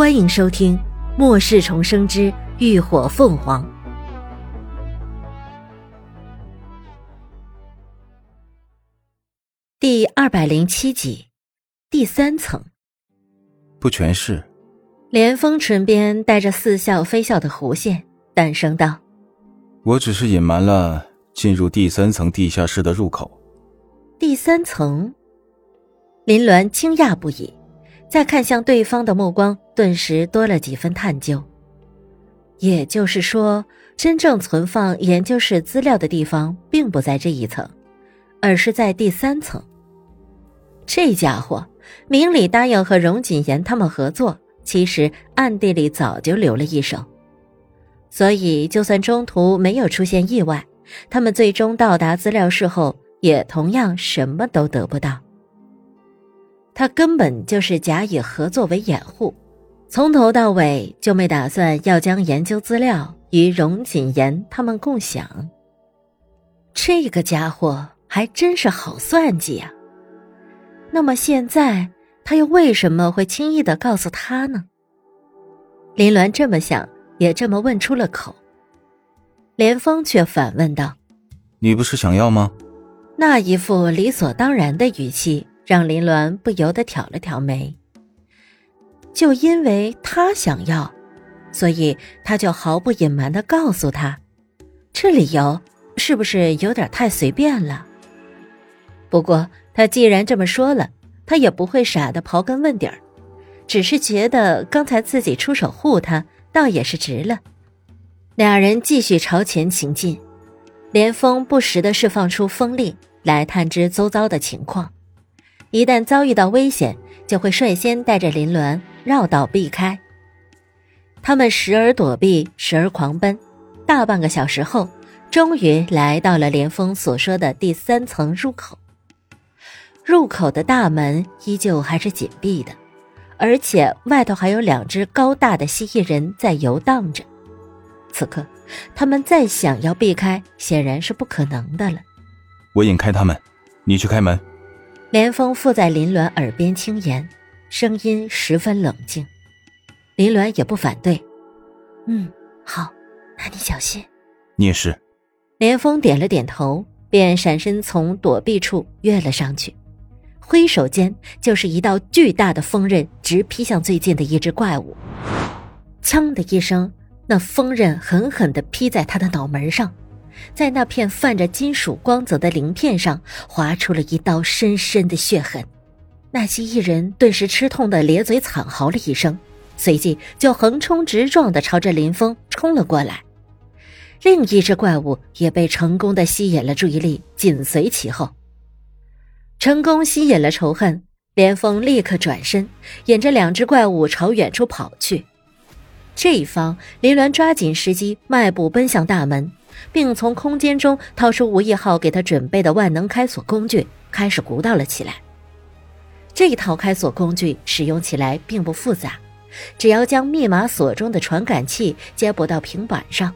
欢迎收听《末世重生之浴火凤凰》第二百零七集，第三层。不全是。连峰唇边带着似笑非笑的弧线，淡声道：“我只是隐瞒了进入第三层地下室的入口。”第三层。林鸾惊讶不已，再看向对方的目光顿时多了几分探究。也就是说，真正存放研究室资料的地方并不在这一层，而是在第三层。这家伙明里答应和荣锦言他们合作，其实暗地里早就留了一手。所以，就算中途没有出现意外，他们最终到达资料室后，也同样什么都得不到。他根本就是假以合作为掩护，从头到尾就没打算要将研究资料与荣锦言他们共享。这个家伙还真是好算计呀！那么现在他又为什么会轻易的告诉他呢？林鸾这么想，也这么问出了口。连峰却反问道：“你不是想要吗？”那一副理所当然的语气。让林鸾不由得挑了挑眉。就因为他想要，所以他就毫不隐瞒的告诉他，这理由是不是有点太随便了？不过他既然这么说了，他也不会傻的刨根问底儿，只是觉得刚才自己出手护他，倒也是值了。两人继续朝前行进，连峰不时的释放出风力来探知周遭的情况。一旦遭遇到危险，就会率先带着林鸾绕道避开。他们时而躲避，时而狂奔，大半个小时后，终于来到了连峰所说的第三层入口。入口的大门依旧还是紧闭的，而且外头还有两只高大的蜥蜴人在游荡着。此刻，他们再想要避开，显然是不可能的了。我引开他们，你去开门。连峰附在林鸾耳边轻言，声音十分冷静。林鸾也不反对，嗯，好，那你小心。你也是。连峰点了点头，便闪身从躲避处跃了上去，挥手间就是一道巨大的锋刃直劈向最近的一只怪物。锵的一声，那锋刃狠狠地劈在他的脑门上。在那片泛着金属光泽的鳞片上划出了一道深深的血痕，那蜥蜴人顿时吃痛的咧嘴惨嚎了一声，随即就横冲直撞的朝着林峰冲了过来。另一只怪物也被成功的吸引了注意力，紧随其后。成功吸引了仇恨，连峰立刻转身，引着两只怪物朝远处跑去。这一方，林鸾抓紧时机，迈步奔向大门。并从空间中掏出吴亦浩给他准备的万能开锁工具，开始鼓捣了起来。这套开锁工具使用起来并不复杂，只要将密码锁中的传感器接驳到平板上，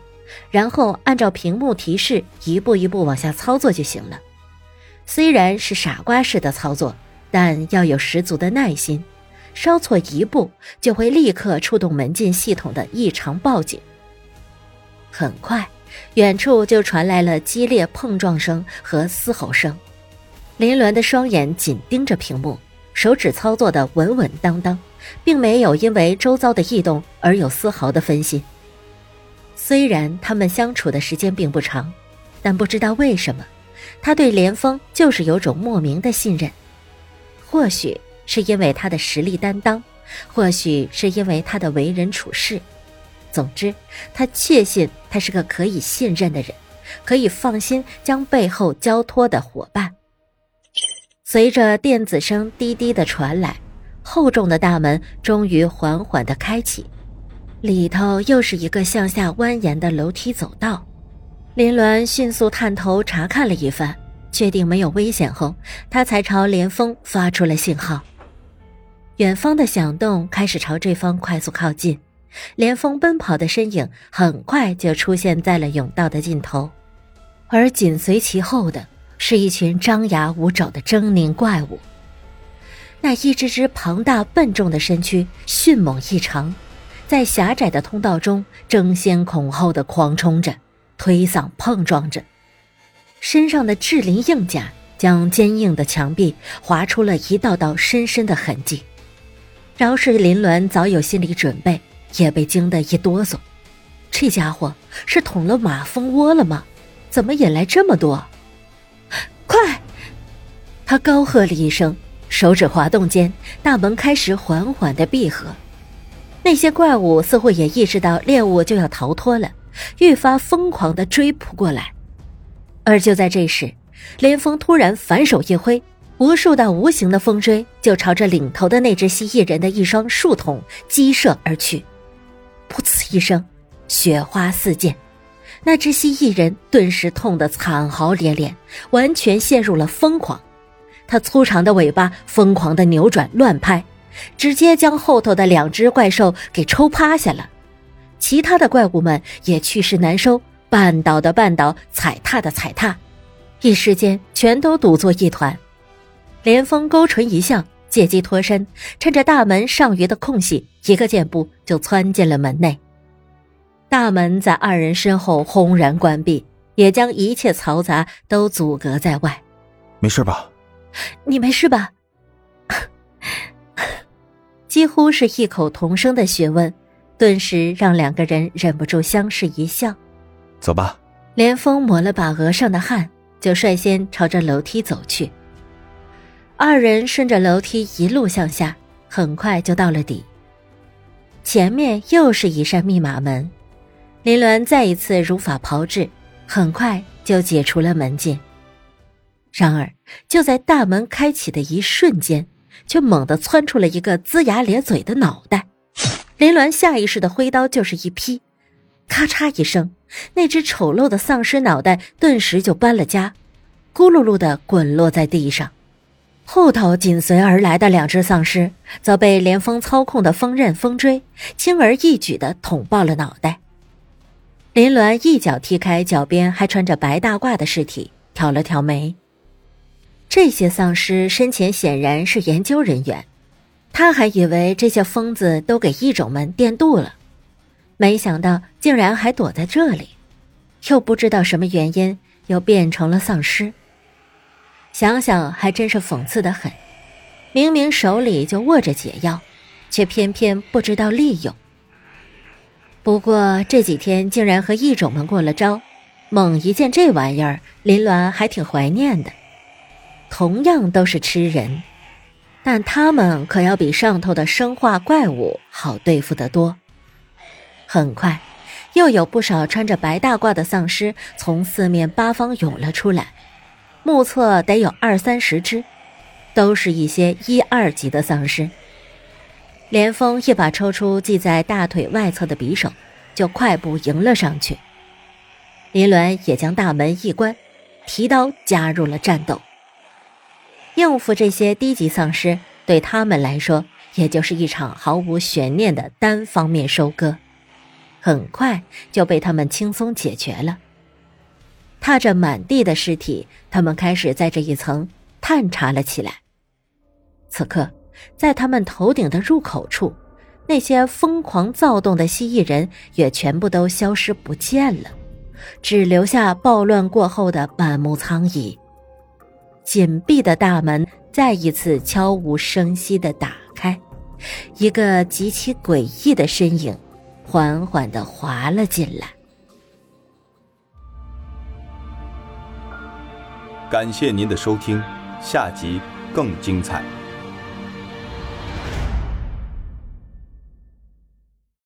然后按照屏幕提示一步一步往下操作就行了。虽然是傻瓜式的操作，但要有十足的耐心，稍错一步就会立刻触动门禁系统的异常报警。很快。远处就传来了激烈碰撞声和嘶吼声，林鸾的双眼紧盯着屏幕，手指操作的稳稳当当，并没有因为周遭的异动而有丝毫的分心。虽然他们相处的时间并不长，但不知道为什么，他对连峰就是有种莫名的信任。或许是因为他的实力担当，或许是因为他的为人处事。总之，他确信他是个可以信任的人，可以放心将背后交托的伙伴。随着电子声滴滴的传来，厚重的大门终于缓缓的开启，里头又是一个向下蜿蜒的楼梯走道。林鸾迅速探头查看了一番，确定没有危险后，他才朝连峰发出了信号。远方的响动开始朝这方快速靠近。连峰奔跑的身影很快就出现在了甬道的尽头，而紧随其后的是一群张牙舞爪的狰狞怪物。那一只只庞大笨重的身躯迅猛异常，在狭窄的通道中争先恐后的狂冲着，推搡碰撞着，身上的质鳞硬甲将坚硬的墙壁划出了一道道深深的痕迹。饶是林鸾早有心理准备，也被惊得一哆嗦。这家伙是捅了马蜂窝了吗？怎么引来这么多？快！他高喝了一声，手指滑动间，大门开始缓缓的闭合。那些怪物似乎也意识到猎物就要逃脱了，愈发疯狂的追扑过来。而就在这时，连峰突然反手一挥，无数道无形的风锥就朝着领头的那只蜥蜴人的一双树筒击射而去。一声。雪花四溅，那只蜥蜴人顿时痛得惨嚎连连，完全陷入了疯狂。他粗长的尾巴疯狂的扭转乱拍，直接将后头的两只怪兽给抽趴下了。其他的怪物们也去势难收，绊倒的绊倒，踩踏的踩踏，一时间全都堵作一团。连峰勾唇一笑，借机脱身，趁着大门上余的空隙，一个箭步就窜进了门内。大门在二人身后轰然关闭，也将一切嘈杂都阻隔在外。没事吧？你没事吧？几乎是异口同声的询问，顿时让两个人忍不住相视一笑。走吧。连峰抹了把额上的汗，就率先朝着楼梯走去。二人顺着楼梯一路向下，很快就到了底。前面又是一扇密码门。林鸾再一次如法炮制，很快就解除了门禁。然而，就在大门开启的一瞬间，却猛地窜出了一个龇牙咧嘴的脑袋。林鸾下意识的挥刀就是一劈，咔嚓一声，那只丑陋的丧尸脑袋顿时就搬了家，咕噜噜的滚落在地上。后头紧随而来的两只丧尸，则被连峰操控的风刃风锥轻而易举的捅爆了脑袋。林鸾一脚踢开脚边还穿着白大褂的尸体，挑了挑眉。这些丧尸生前显然是研究人员，他还以为这些疯子都给异种们电镀了，没想到竟然还躲在这里，又不知道什么原因又变成了丧尸。想想还真是讽刺的很，明明手里就握着解药，却偏偏不知道利用。不过这几天竟然和异种们过了招，猛一见这玩意儿，林鸾还挺怀念的。同样都是吃人，但他们可要比上头的生化怪物好对付得多。很快，又有不少穿着白大褂的丧尸从四面八方涌了出来，目测得有二三十只，都是一些一二级的丧尸。连峰一把抽出系在大腿外侧的匕首，就快步迎了上去。林鸾也将大门一关，提刀加入了战斗。应付这些低级丧尸，对他们来说，也就是一场毫无悬念的单方面收割，很快就被他们轻松解决了。踏着满地的尸体，他们开始在这一层探查了起来。此刻。在他们头顶的入口处，那些疯狂躁动的蜥蜴人也全部都消失不见了，只留下暴乱过后的满目苍夷。紧闭的大门再一次悄无声息的打开，一个极其诡异的身影缓缓的滑了进来。感谢您的收听，下集更精彩。